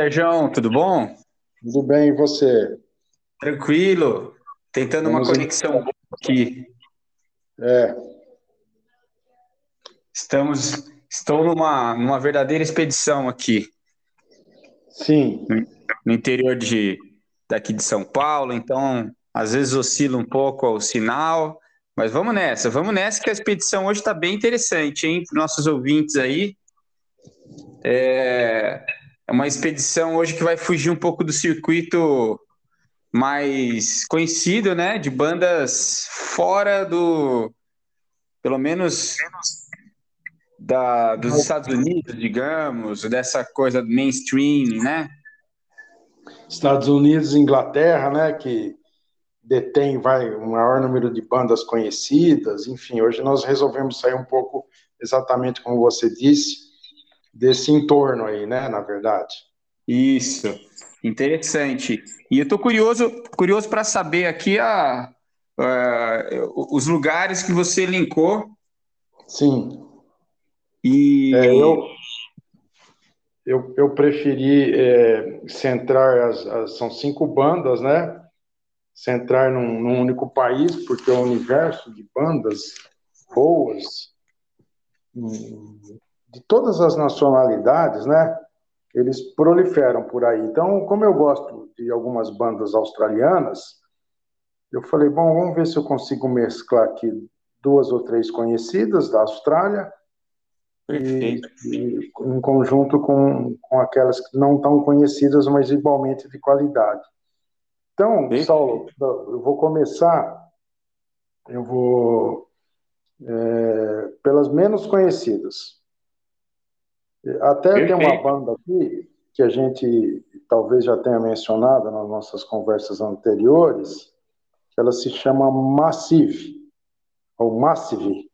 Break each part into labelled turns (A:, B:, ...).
A: Sérgio, tudo bom?
B: Tudo bem, e você?
A: Tranquilo. Tentando uma
B: Vamos
A: conexão boa aqui.
B: É,
A: Estamos, estou numa, numa verdadeira expedição aqui
B: sim,
A: no interior de, daqui de São Paulo, então às vezes oscila um pouco o sinal, mas vamos nessa, vamos nessa que a expedição hoje está bem interessante, hein, para nossos ouvintes aí. É, é uma expedição hoje que vai fugir um pouco do circuito mais conhecido, né, de bandas fora do, pelo menos da, dos Estados Unidos, digamos, dessa coisa do mainstream, né?
B: Estados Unidos e Inglaterra, né, que detém vai, o maior número de bandas conhecidas, enfim, hoje nós resolvemos sair um pouco, exatamente como você disse, desse entorno aí, né, na verdade.
A: Isso, interessante. E eu estou curioso, curioso para saber aqui a, a- os lugares que você linkou.
B: Sim,
A: e
B: é, eu, eu, eu preferi é, centrar, as, as- são cinco bandas, né, centrar num, num único país, porque o universo de bandas boas, hum, de todas as nacionalidades, né, eles proliferam por aí. Então, como eu gosto de algumas bandas australianas, eu falei, bom, vamos ver se eu consigo mesclar aqui duas ou três conhecidas da Austrália
A: perfeito.
B: e em conjunto com, com aquelas que não tão conhecidas, mas igualmente de qualidade. Então,
A: Perfeito.
B: Saulo, eu vou começar, eu vou é, pelas menos conhecidas. Até tem uma
A: Perfeito.
B: banda aqui que a gente talvez já tenha mencionado nas nossas conversas anteriores, que ela se chama Massive, ou Massive,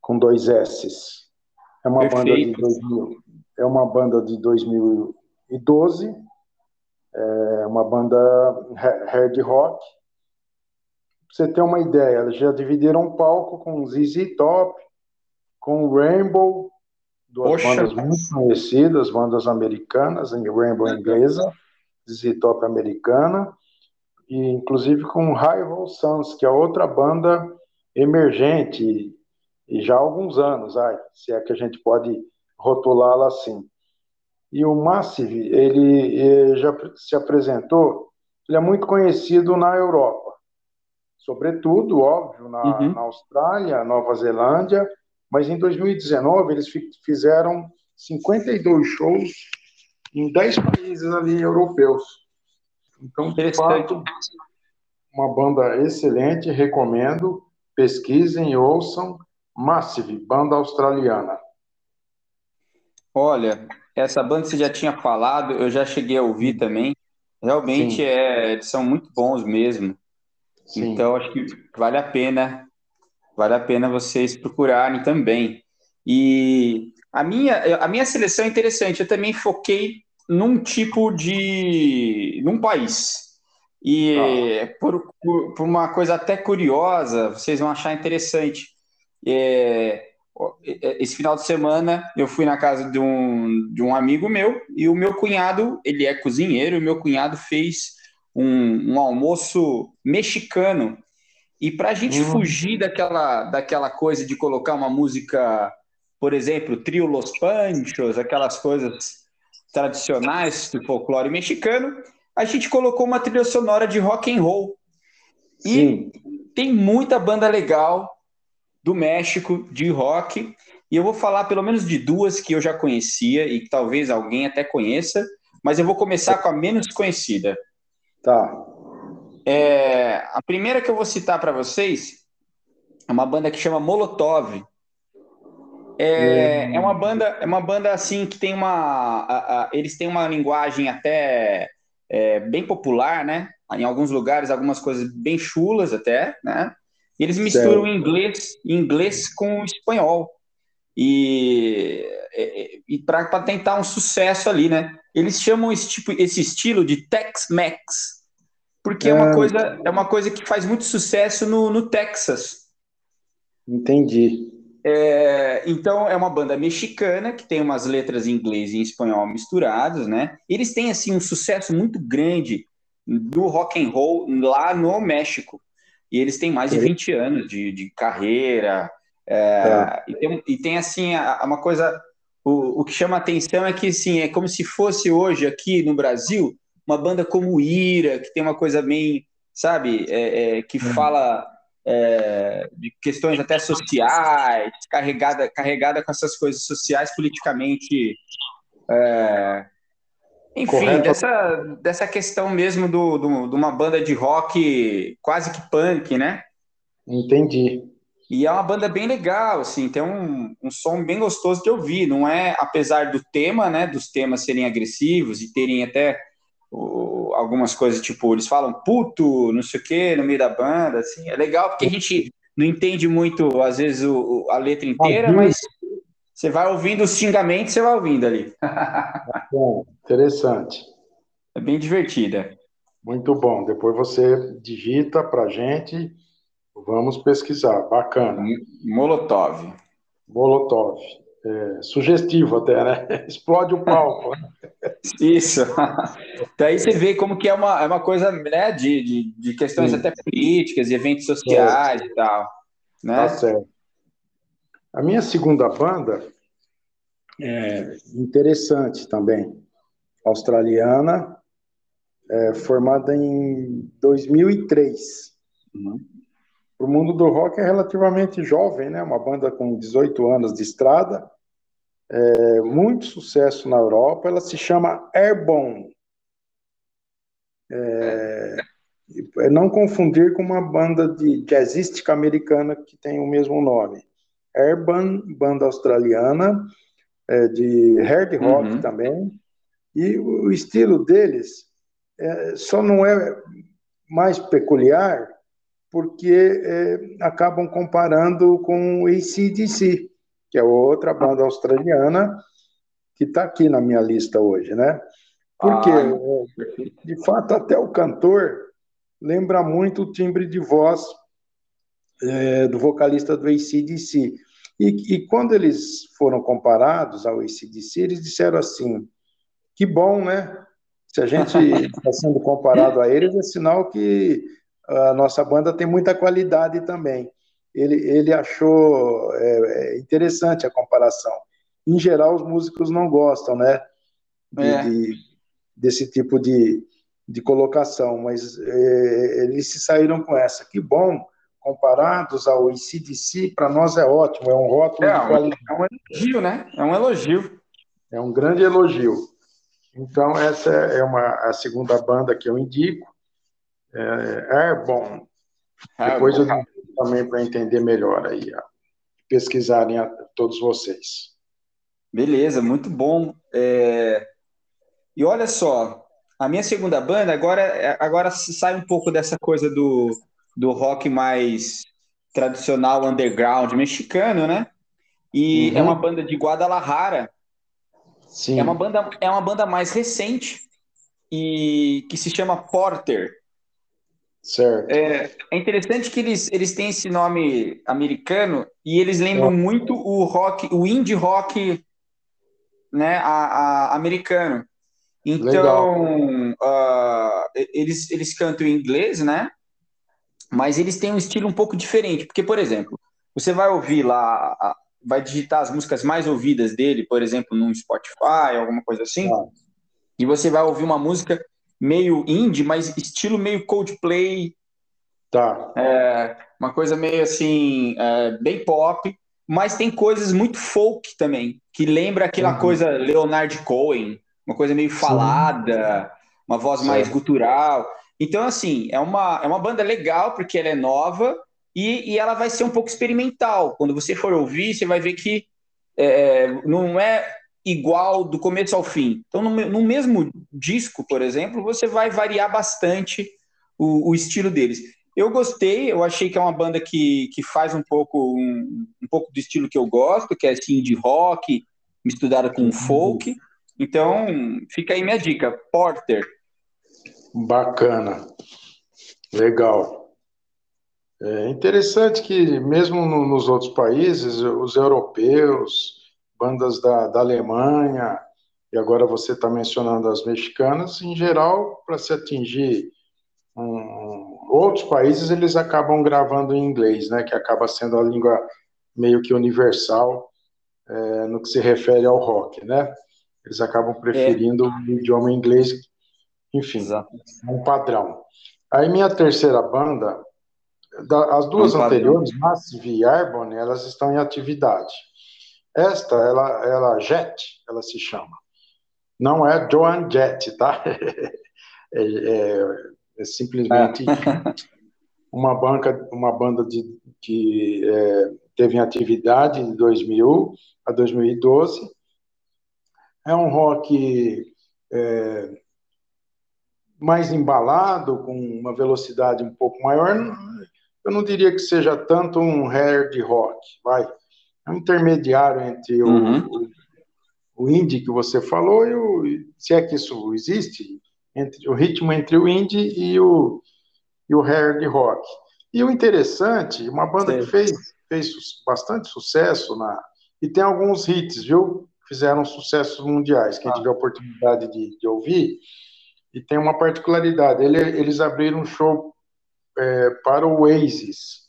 B: com dois S's. É uma banda de
A: Perfeito.
B: 2000, é uma banda de 2012, é uma banda ha- hard rock. Pra você ter uma ideia, eles já dividiram um palco com ZZ Top, com Rainbow, duas
A: Poxa.
B: bandas muito conhecidas, bandas americanas, em Rainbow inglesa, ZZ Top americana, e inclusive com Rival Sons, que é outra banda emergente, e já há alguns anos, ai, se é que a gente pode rotulá-la assim. E o Massive, ele eh, já se apresentou, ele é muito conhecido na Europa, sobretudo, óbvio, na,
A: Uhum.
B: na Austrália, Nova Zelândia, mas em 2019 eles fi- fizeram 52 shows em 10 países ali europeus. Então, de fato, uma banda excelente, recomendo, pesquisem, ouçam, Massive, banda australiana.
A: Olha, essa banda você já tinha falado, eu já cheguei a ouvir também. Realmente
B: Sim.
A: é, eles são muito bons mesmo.
B: Sim.
A: Então acho que vale a pena, vale a pena vocês procurarem também. E a minha, a minha seleção é interessante. Eu também foquei num tipo de, num país. E por, por, por uma coisa até curiosa, vocês vão achar interessante. É, esse final de semana eu fui na casa de um, de um amigo meu e o meu cunhado, ele é cozinheiro, e o meu cunhado fez um, um almoço mexicano. E para a gente
B: Hum.
A: fugir daquela, daquela coisa de colocar uma música, por exemplo, Trio Los Panchos, aquelas coisas tradicionais do folclore mexicano, a gente colocou uma trilha sonora de rock and roll. E
B: Sim.
A: tem muita banda legal do México de rock, e eu vou falar pelo menos de duas que eu já conhecia e que talvez alguém até conheça, mas eu vou começar com a menos conhecida.
B: Tá.
A: É, a primeira que eu vou citar para vocês é uma banda que chama Molotov. É, é uma banda, é uma banda assim que tem uma, a- a- eles têm uma linguagem até é, bem popular, né? Em alguns lugares, algumas coisas bem chulas até, né? E eles misturam
B: Certo.
A: inglês, inglês com espanhol. E, e, e para tentar um sucesso ali, né? Eles chamam esse tipo, esse estilo de Tex-Mex, porque é uma
B: Ah.
A: coisa, é uma coisa que faz muito sucesso no, no Texas.
B: Entendi.
A: É, então, é uma banda mexicana que tem umas letras em inglês e em espanhol misturadas, né? Eles têm, assim, um sucesso muito grande do rock and roll lá no México. E eles têm mais de 20 anos de, de carreira. É, é. E, tem, e, tem, assim, uma coisa... O, o que chama atenção é que, assim, é como se fosse hoje aqui no Brasil uma banda como Ira, que tem uma coisa bem, sabe, é, é que uhum. fala é, de questões até sociais, carregada, carregada com essas coisas sociais politicamente. É, enfim, dessa, dessa questão mesmo do, do, de uma banda de rock quase que punk, né?
B: Entendi.
A: E é uma banda bem legal, assim, tem um, um som bem gostoso de ouvir. Não é, apesar do tema, né, dos temas serem agressivos e terem até o, algumas coisas, tipo, eles falam puto, não sei o que, no meio da banda, assim, é legal porque a gente não entende muito, às vezes, o, a letra inteira, mas você vai ouvindo os xingamentos, você vai ouvindo ali.
B: bom, interessante.
A: É bem divertida.
B: Muito bom. Depois você digita pra gente. Vamos pesquisar. Bacana.
A: Molotov.
B: Molotov. É, sugestivo até, né? Explode o palco.
A: Isso. Daí você vê como que é uma, é uma coisa né, de, de, de questões Sim. até políticas e eventos sociais e tal. Né?
B: Tá certo. A minha segunda banda é interessante também, australiana, é, formada em 2003. Uhum. O mundo do rock é relativamente jovem, né? Uma banda com 18 anos de estrada, é, muito sucesso na Europa. Ela se chama Airborne. É, é, não confundir com uma banda de jazzística americana que tem o mesmo nome. Airborne, banda australiana, é, de hard rock uhum. também. E o estilo deles é, só não é mais peculiar porque é, acabam comparando com o ACDC que é outra banda australiana que está aqui na minha lista hoje, né? Porque, ah, de fato, até o cantor lembra muito o timbre de voz é, do vocalista do ACDC. E, e quando eles foram comparados ao ACDC, eles disseram assim, que bom, né? Se a gente está sendo comparado a eles, é sinal que a nossa banda tem muita qualidade também ele, ele achou é, é, interessante a comparação. Em geral, os músicos não gostam, né? De, é. de, desse tipo de, de colocação, mas é, eles se saíram com essa. Que bom, comparados ao ICDC, para nós é ótimo, é um rótulo
A: é, de qualidade. É um elogio, né? É um elogio.
B: É um grande elogio. Então, essa é uma, a segunda banda que eu indico, é Airborne. Depois eu também para entender melhor aí, pesquisarem a todos vocês.
A: Beleza, muito bom. É... E olha só, a minha segunda banda agora, agora sai um pouco dessa coisa do, do rock mais tradicional underground mexicano, né? E uhum. é uma banda de Guadalajara. Sim. É uma banda, é uma banda mais recente e que se chama Porter.
B: Certo.
A: É, é, interessante que eles, eles têm esse nome americano e eles lembram é. muito o rock, o indie rock, né, a, a americano. Então, uh, eles, eles cantam em inglês, né? Mas eles têm um estilo um pouco diferente. Porque, por exemplo, você vai ouvir lá, vai digitar as músicas mais ouvidas dele, por exemplo, no Spotify, alguma coisa assim, ah. e você vai ouvir uma música meio indie, mas estilo meio Coldplay.
B: Tá.
A: É, uma coisa meio assim, é, bem pop, mas tem coisas muito folk também, que lembra aquela uhum. coisa Leonard Cohen, uma coisa meio falada, Sim. uma voz certo. mais gutural. Então, assim, é uma, é uma banda legal, porque ela é nova e, e ela vai ser um pouco experimental. Quando você for ouvir, você vai ver que é, não é igual do começo ao fim. Então, no, no mesmo disco, por exemplo, você vai variar bastante o, o, estilo deles. Eu gostei, eu achei que é uma banda que, que faz um pouco um, um pouco do estilo que eu gosto, que é assim de rock misturada com folk. Então, fica aí minha dica, Porter.
B: Bacana. Legal. É interessante que, mesmo no, nos outros países, os europeus, bandas da, da Alemanha, e agora você está mencionando as mexicanas, em geral, para se atingir um, outros países, eles acabam gravando em inglês, né, que acaba sendo a língua meio que universal é, no que se refere ao rock, né? Eles acabam preferindo é. o idioma inglês, enfim, Exato. um padrão. Aí minha terceira banda, as duas um anteriores, Massive e Airborne, elas estão em atividade. Esta, ela, ela Jet, ela se chama. Não é Joan Jett, tá? É, é, é simplesmente é. uma banca, uma banda de, que é, teve em atividade de 2000 a 2012. É um rock é, mais embalado, com uma velocidade um pouco maior. Eu não diria que seja tanto um hard rock, vai. É um intermediário entre o, uhum o indie que você falou, e o, se é que isso existe, entre o ritmo entre o indie e o, e o hard rock. E o interessante, uma banda Sim. que fez, fez bastante sucesso na, e tem alguns hits, viu? Fizeram sucessos mundiais. Quem ah. tiver a oportunidade de, de, ouvir, e tem uma particularidade: ele, eles abriram um show é, para o Oasis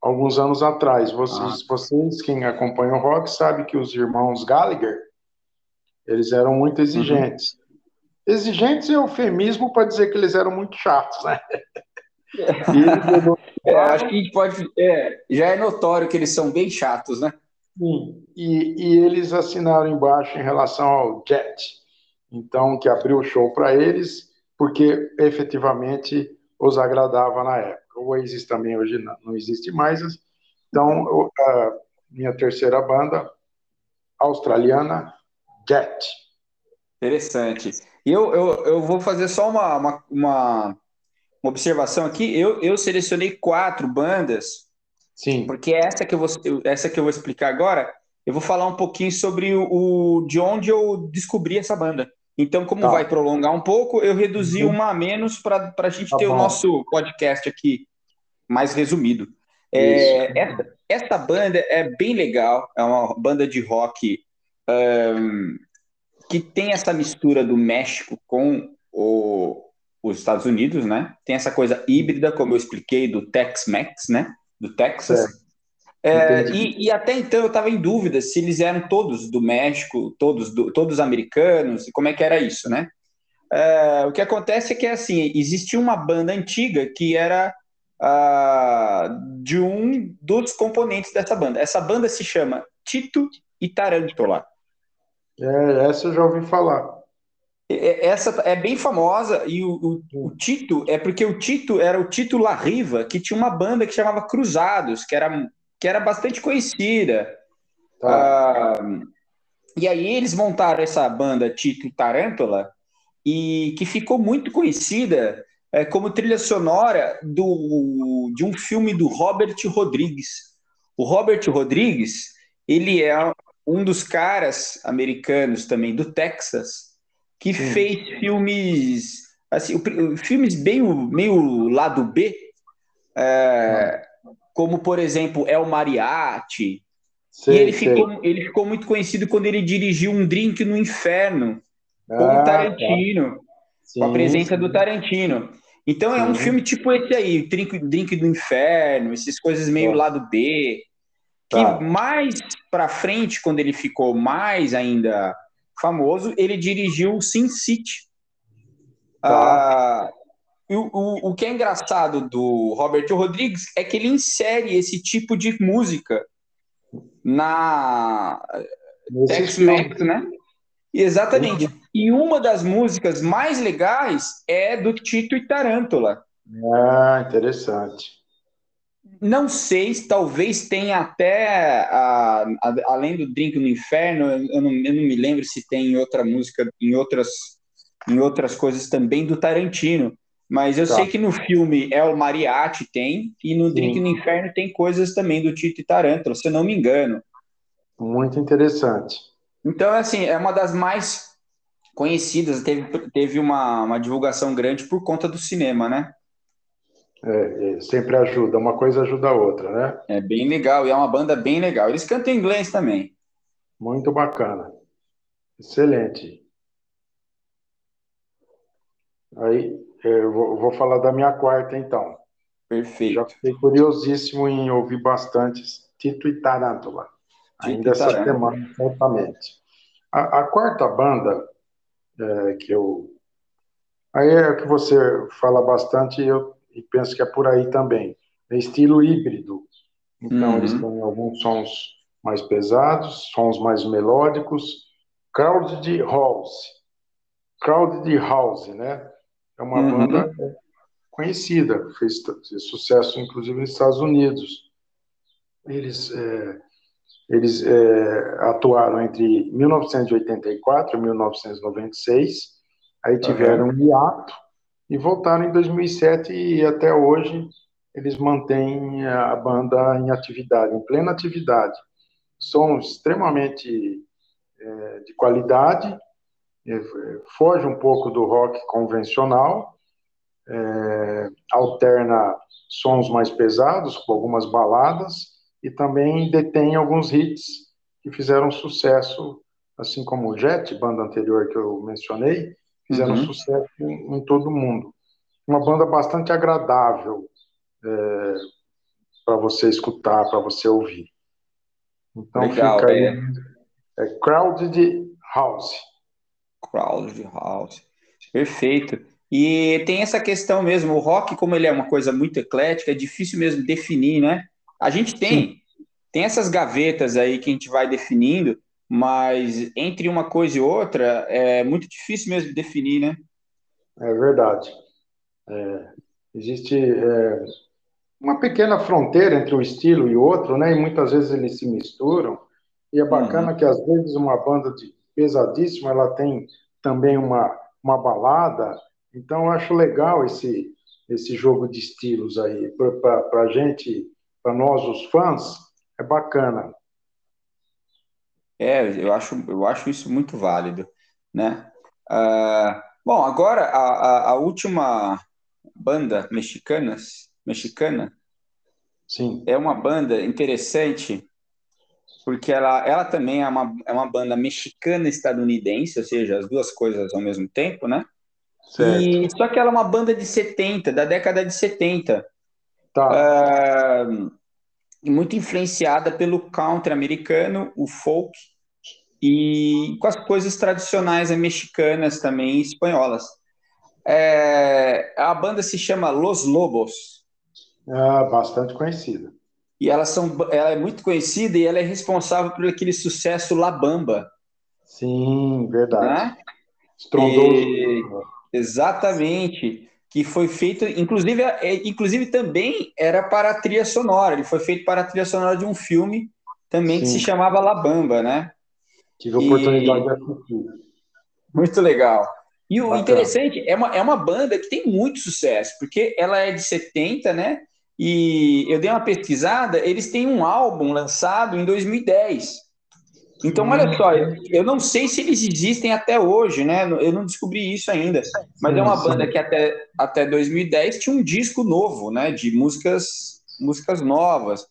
B: alguns anos atrás. Vocês, ah. vocês, quem acompanha o rock, sabe que os irmãos Gallagher eles eram muito exigentes. Uhum. Exigentes é eufemismo para dizer que eles eram muito chatos, né?
A: é, acho que a gente pode. É, já é notório que eles são bem chatos, né?
B: Sim, e, e eles assinaram embaixo em relação ao Jet, então, que abriu o show para eles, porque efetivamente os agradava na época. O Oasis também hoje não, não existe mais, então, a minha terceira banda, australiana, Jet.
A: Interessante. E eu, eu, eu vou fazer só uma, uma, uma, observação aqui. Eu, eu selecionei quatro bandas.
B: Sim.
A: Porque essa que, eu vou, essa que eu vou explicar agora, eu vou falar um pouquinho sobre o, o de onde eu descobri essa banda. Então, como tá. vai prolongar um pouco, eu reduzi uhum. uma a menos para a gente tá ter bom. o nosso podcast aqui mais resumido. É, essa, essa, banda é bem legal, é uma banda de rock um, que tem essa mistura do México com o, os Estados Unidos, né? Tem essa coisa híbrida, como eu expliquei, do Tex-Mex, né? Do Texas. É. É, e, e, até então eu estava em dúvida se eles eram todos do México, todos, do, todos americanos, e como é que era isso, né? É, o que acontece é que assim existia uma banda antiga que era de um dos componentes dessa banda. Essa banda se chama Tito e Tarântula.
B: É, essa eu já ouvi falar.
A: Essa é bem famosa e o, o, o, Tito é porque o Tito era o Tito La Riva, que tinha uma banda que chamava Cruzados, que era, que era bastante conhecida. Tá. Ah, e aí eles montaram essa banda Tito Tarântula, e que ficou muito conhecida é, como trilha sonora do, de um filme do Robert Rodrigues. O Robert Rodrigues, ele é um dos caras americanos também do Texas que Sim. fez filmes assim, filmes bem meio lado B, é, como por exemplo El Mariachi. Sei, e ele ficou, ele ficou muito conhecido quando ele dirigiu um Drink no Inferno com ah, o Tarantino, tá. sim, com a presença sim. do Tarantino. Então é um filme tipo esse aí, Drink, Drink do Inferno, essas coisas meio lado B. Que tá. mais para frente, quando ele ficou mais ainda famoso, ele dirigiu Sin City. Tá. Ah, o, o, o que é engraçado do Robert Rodrigues é que ele insere esse tipo de música na Tex-Mex, né? Exatamente. Uhum. E uma das músicas mais legais é do Tito e Tarântula.
B: Ah, interessante.
A: Não sei, talvez tenha até, a, a, além do Drink no Inferno, eu não, eu não me lembro se tem em outra música, em outras, em outras coisas também do Tarantino. Mas eu tá. sei que no filme El Mariachi tem, e no. Drink no Inferno tem coisas também do Tito e Tarantula, se eu não me engano.
B: Muito interessante.
A: Então, assim, é uma das mais conhecidas, teve, teve uma, uma divulgação grande por conta do cinema, né?
B: É, é, sempre ajuda, uma coisa ajuda a outra, né?
A: É bem legal, e é uma banda bem legal. Eles cantam em inglês também.
B: Muito bacana. Excelente. Aí, é, eu vou, vou falar da minha quarta, então.
A: Perfeito. Já
B: fiquei curiosíssimo em ouvir bastante Tito e Tarântula. Ainda essa semana, certamente. A, a, quarta banda é, que eu. Aí é que você fala bastante e eu e penso que é por aí também. É estilo híbrido. Então, uhum. eles têm alguns sons mais pesados, sons mais melódicos. Crowded House. Crowded House, né? É uma uhum. banda conhecida, fez, fez, sucesso inclusive nos Estados Unidos. Eles, é, eles é, atuaram entre 1984 e 1996, aí tiveram uhum. um hiato e voltaram em 2007 e até hoje eles mantêm a banda em atividade, em plena atividade. São extremamente é, de qualidade, foge um pouco do rock convencional, é, alterna sons mais pesados, com algumas baladas, e também detém alguns hits que fizeram sucesso, assim como o Jet, banda anterior que eu mencionei, fizeram uhum. sucesso em, em, todo o mundo. Uma banda bastante agradável é, para você escutar, para você ouvir. Então Legal, fica aí. É. é Crowded House.
A: Crowded House. Perfeito. E tem essa questão mesmo, o rock, como ele é uma coisa muito eclética, é difícil mesmo definir, né? A gente tem, tem essas gavetas aí que a gente vai definindo, mas entre uma coisa e outra é muito difícil mesmo definir, né?
B: É verdade. É, existe é, uma pequena fronteira entre um estilo e outro, né? E muitas vezes eles se misturam. E é bacana uhum. que às vezes uma banda de pesadíssima ela tem também uma, uma balada. Então eu acho legal esse esse jogo de estilos aí para a gente, para nós os fãs, é bacana.
A: É, eu acho, eu acho isso muito válido, né? Uh, bom, agora a, a, a, última banda mexicanas, mexicana,
B: Sim.
A: é uma banda interessante porque ela, ela também é uma, é uma banda mexicana estadunidense, ou seja, as duas coisas ao mesmo tempo, né? Certo. E, só que ela é uma banda de 70, da década de 70. Tá. Uh, muito influenciada pelo country americano, o folk, e com as coisas tradicionais mexicanas também, espanholas. É, a banda se chama Los Lobos.
B: Ah, bastante conhecida.
A: E elas são, ela é muito conhecida e ela é responsável por aquele sucesso La Bamba.
B: Sim, verdade. Né? Estrondoso.
A: E, exatamente que foi feito, inclusive, é, inclusive também era para a trilha sonora. Ele foi feito para a trilha sonora de um filme também Sim. que se chamava La Bamba, né?
B: Tive a oportunidade e... de assistir.
A: Muito legal. E o Bacana. interessante é uma, é uma banda que tem muito sucesso, porque ela é de 70, né? E eu dei uma pesquisada, eles têm um álbum lançado em 2010. Então, olha só, eu não sei se eles existem até hoje, né? Eu não descobri isso ainda. Mas é uma banda que até, até 2010 tinha um disco novo, né? De músicas, músicas novas.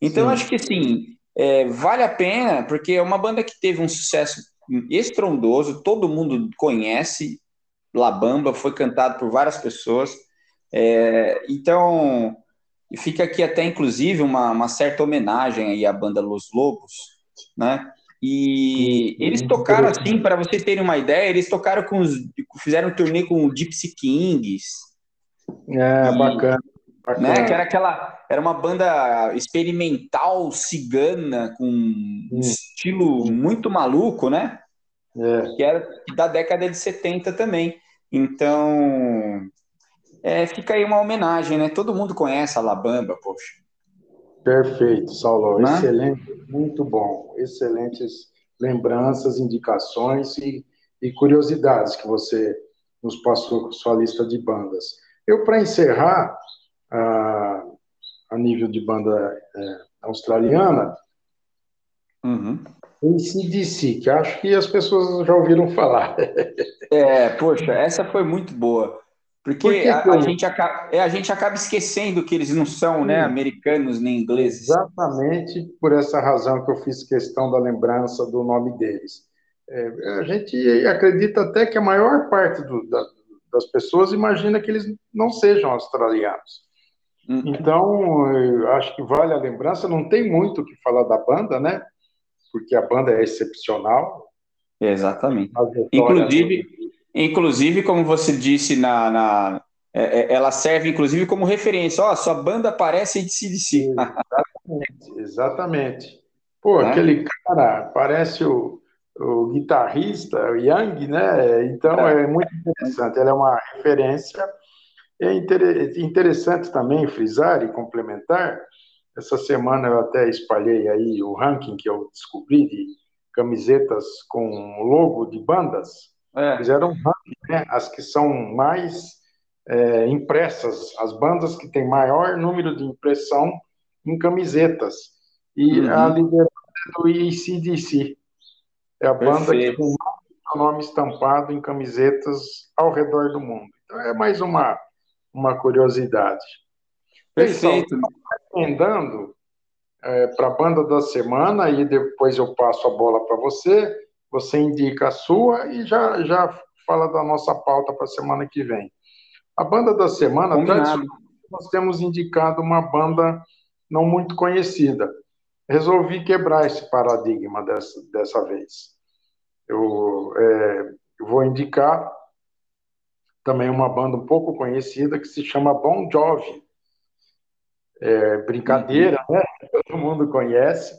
A: Então, Sim. acho que assim, é, vale a pena, porque é uma banda que teve um sucesso estrondoso, todo mundo conhece. La Bamba foi cantado por várias pessoas. É, então, fica aqui até inclusive uma, uma certa homenagem aí à banda Los Lobos, né? E eles tocaram assim, para vocês terem uma ideia, eles tocaram com os. fizeram um turnê com o Gypsy Kings.
B: É, e, bacana,
A: bacana. Né, que era aquela. Era uma banda experimental cigana, com um hum. estilo muito maluco, né? É. Que era da década de 70 também. Então. É, fica aí uma homenagem, né? Todo mundo conhece a Labamba, poxa.
B: Perfeito, Saulo. Né? Excelente, muito bom. Excelentes lembranças, indicações e, e, curiosidades que você nos passou com sua lista de bandas. Eu, para encerrar, a, a, nível de banda é, australiana,
A: uhum.
B: ACDC, que acho que as pessoas já ouviram falar.
A: é, poxa, essa foi muito boa Porque Por a, a, gente acaba, é, a gente acaba esquecendo que eles não são né, americanos nem ingleses.
B: Exatamente por essa razão que eu fiz questão da lembrança do nome deles. É, a gente acredita até que a maior parte do, da, das pessoas imagina que eles não sejam australianos. Uhum. Então, acho que vale a lembrança. Não tem muito o que falar da banda, né? Porque a banda é excepcional.
A: Exatamente. Inclusive, inclusive, como você disse na, na é, é, ela serve inclusive como referência. Ó, oh, sua banda parece de CDC.
B: Exatamente, exatamente. Pô, é? aquele cara parece o, o guitarrista, o Young, né? Então é. é muito interessante. Ela é uma referência. É interessante também frisar e complementar. Essa semana eu até espalhei aí o ranking que eu descobri de camisetas com logo de bandas. É. Fizeram né? As que são mais é, impressas, as bandas que têm maior número de impressão em camisetas. E uhum. a liderança é do ICDC. É a banda Perfeito. que tem o nome estampado em camisetas ao redor do mundo. Então é mais uma, uma curiosidade.
A: Perfeito.
B: Emendando é, para a banda da semana e depois eu passo a bola para você, você indica a sua e já, já fala da nossa pauta para a semana que vem. A banda da semana, nós temos indicado uma banda não muito conhecida resolvi quebrar esse paradigma dessa, dessa vez. Eu, é, eu vou indicar também uma banda um pouco conhecida que se chama Bon Jovi. É, brincadeira, uhum. né? Todo mundo conhece.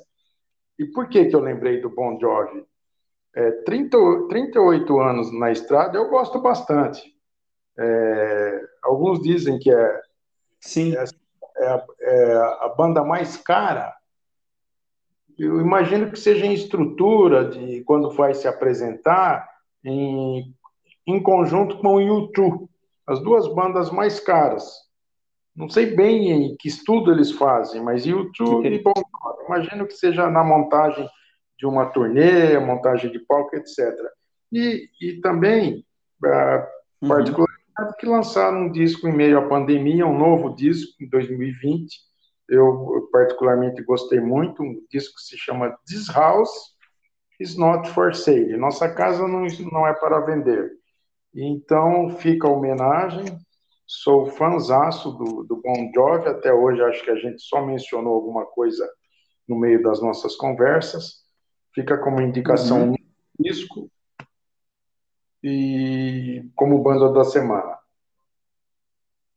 B: E por que, que eu lembrei do Bon Jovi? É, 30, 38 anos na estrada eu gosto bastante. É, alguns dizem que é,
A: Sim.
B: é, é, é a banda mais cara eu imagino que seja em estrutura de quando vai se apresentar em, em conjunto com o YouTube, as duas bandas mais caras. Não sei bem em que estudo eles fazem, mas YouTube bom, imagino que seja na montagem de uma turnê, montagem de palco, etc. E, e também, uhum. particularmente, que lançaram um disco em meio à pandemia, um novo disco em 2020, eu particularmente gostei muito, um disco que se chama This House is Not for Sale. Nossa casa não, não é para vender. Então fica a homenagem. Sou fãzaço do, do Bon Jovi, até hoje acho que a gente só mencionou alguma coisa no meio das nossas conversas. Fica como indicação uhum. um disco e como banda da semana.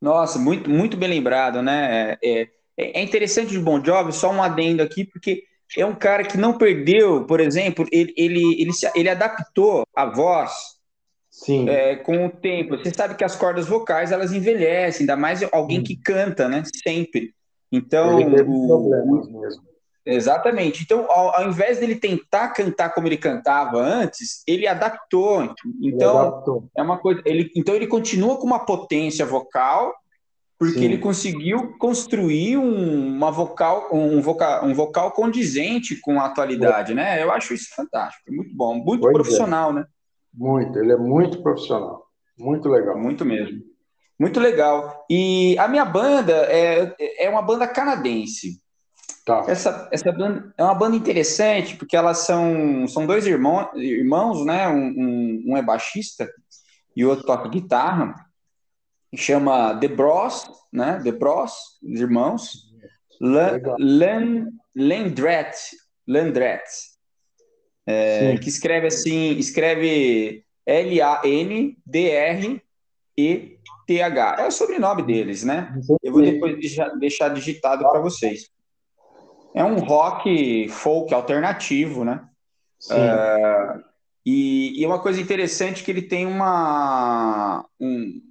A: Nossa, muito, muito bem lembrado, né? É, é é, interessante o Bon Jovi, só um adendo aqui, porque é um cara que não perdeu, por exemplo, ele, ele, ele, se, ele adaptou a voz
B: Sim.
A: É, com o tempo. Você sabe que as cordas vocais elas envelhecem, ainda mais alguém que canta, né? Sempre. Então. Ele teve o, problemas mesmo. Exatamente. Então, ao, ao, invés dele tentar cantar como ele cantava antes, ele adaptou. Então, ele adaptou. é uma coisa. Ele, então ele continua com uma potência vocal, porque Sim. ele conseguiu construir um, uma vocal, um vocal, um vocal condizente com a atualidade, é. né? Eu acho isso fantástico, muito bom, muito pois é. profissional, é. né?
B: Muito, ele é muito profissional, muito legal.
A: Muito mesmo. Muito legal. E a minha banda é, é uma banda canadense. Tá. Essa, essa banda é uma banda interessante, porque elas são, são dois irmãos, irmãos né? Um, um, um é baixista e o outro toca guitarra chama The Bros, né? The Bros, os irmãos. Len, Lendret, Lendret, é, que escreve assim, escreve L-A-N-D-R-E-T-H. É o sobrenome deles, né? Eu vou depois deixar, deixar digitado para vocês. É um rock folk alternativo, né? É, e, e uma coisa interessante é que ele tem uma um,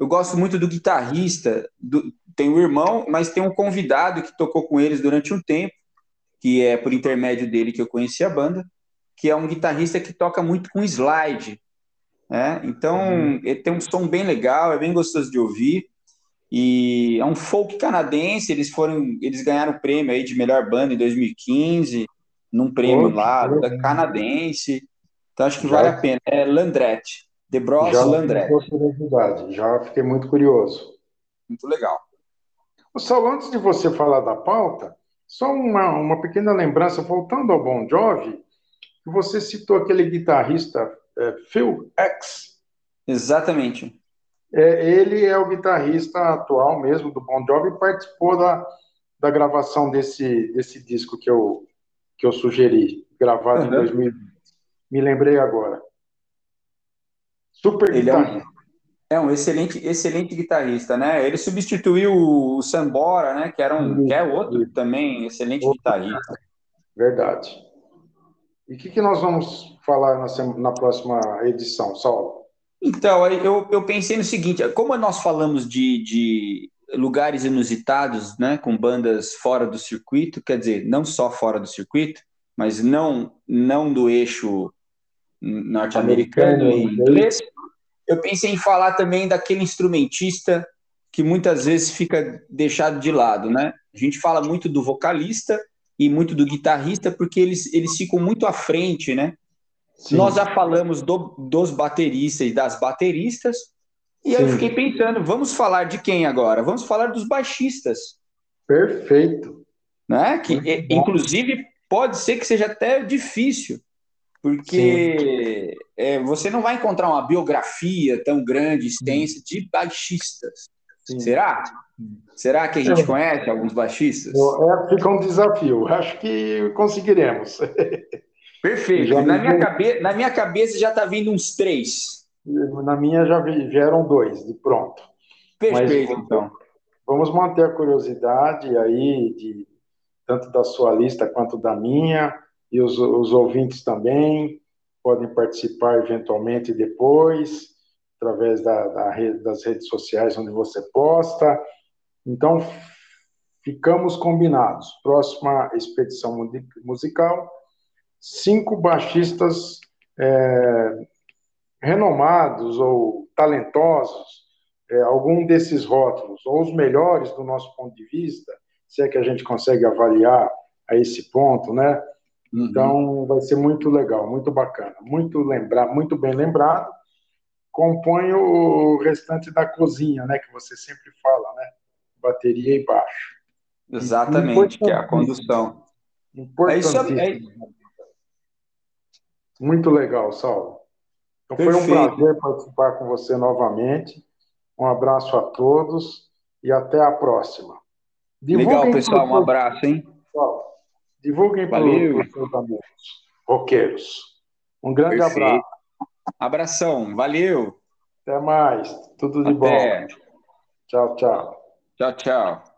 A: eu gosto muito do guitarrista, do, tem o irmão, mas tem um convidado que tocou com eles durante um tempo, que é por intermédio dele que eu conheci a banda, que é um guitarrista que toca muito com slide. Né? Então, uhum. ele tem um som bem legal, é bem gostoso de ouvir. E é um folk canadense, eles foram, eles ganharam o prêmio aí de melhor banda em 2015, num prêmio lá da canadense. Então acho que vale a pena. É Landrete. De Bros Landré.
B: Já fiquei muito curioso.
A: Muito legal.
B: Só antes de você falar da pauta, só uma, uma pequena lembrança, voltando ao Bon Jovi, você citou aquele guitarrista é, Phil X.
A: Exatamente.
B: É, ele é o guitarrista atual mesmo do Bon Jovi e participou da, da gravação desse, desse disco que eu, que eu sugeri, gravado uhum. em 2020. Me lembrei agora. Super
A: ele guitarrista. É um, é um, excelente, excelente guitarrista, né? Ele substituiu o Sambora, né? Que era um, que é outro também excelente outro. guitarrista.
B: Verdade. E o que, que nós vamos falar na, na próxima edição, Saulo?
A: Então, eu, eu pensei no seguinte: como nós falamos de, de lugares inusitados, né, com bandas fora do circuito, quer dizer, não só fora do circuito, mas não, não do eixo norte-americano e inglês, eu pensei em falar também daquele instrumentista que muitas vezes fica deixado de lado, né? A gente fala muito do vocalista e muito do guitarrista porque eles, eles ficam muito à frente, né? Sim. Nós já falamos do, dos bateristas e das bateristas, e Sim. aí eu fiquei pensando, vamos falar de quem agora? Vamos falar dos baixistas.
B: Perfeito.
A: Né? Que, inclusive, pode ser que seja até difícil, porque é, você não vai encontrar uma biografia tão grande, extensa, de baixistas. Sim. Será? Será que a gente é. conhece alguns baixistas?
B: É, fica um desafio. Acho que conseguiremos.
A: Perfeito. Na minha, cabe... Na minha cabeça já está vindo uns três.
B: Na minha já vieram dois, de pronto.
A: Perfeito, Mas, então.
B: Vamos manter a curiosidade aí, de, tanto da sua lista quanto da minha, e os, os ouvintes também podem participar eventualmente depois, através da, da rede, das redes sociais onde você posta. Então, ficamos combinados. Próxima expedição musical cinco baixistas é, renomados ou talentosos, é, algum desses rótulos, ou os melhores do nosso ponto de vista, se é que a gente consegue avaliar a esse ponto, né? Uhum. Então vai ser muito legal, muito bacana, muito lembrar, muito bem lembrado. Compõe o restante da cozinha, né? Que você sempre fala, né? Bateria e baixo.
A: Exatamente, que é a condução.
B: É isso, é, muito legal, Saulo. Então, foi um prazer participar com você novamente. Um abraço a todos e até a próxima.
A: Divulguem legal, pessoal. Um abraço, hein?
B: Divulguem para os seus amigos roqueiros. Um grande Perfeito. abraço.
A: Abração. Valeu.
B: Até mais. Tudo de até. bom. Tchau, tchau.
A: Tchau, tchau.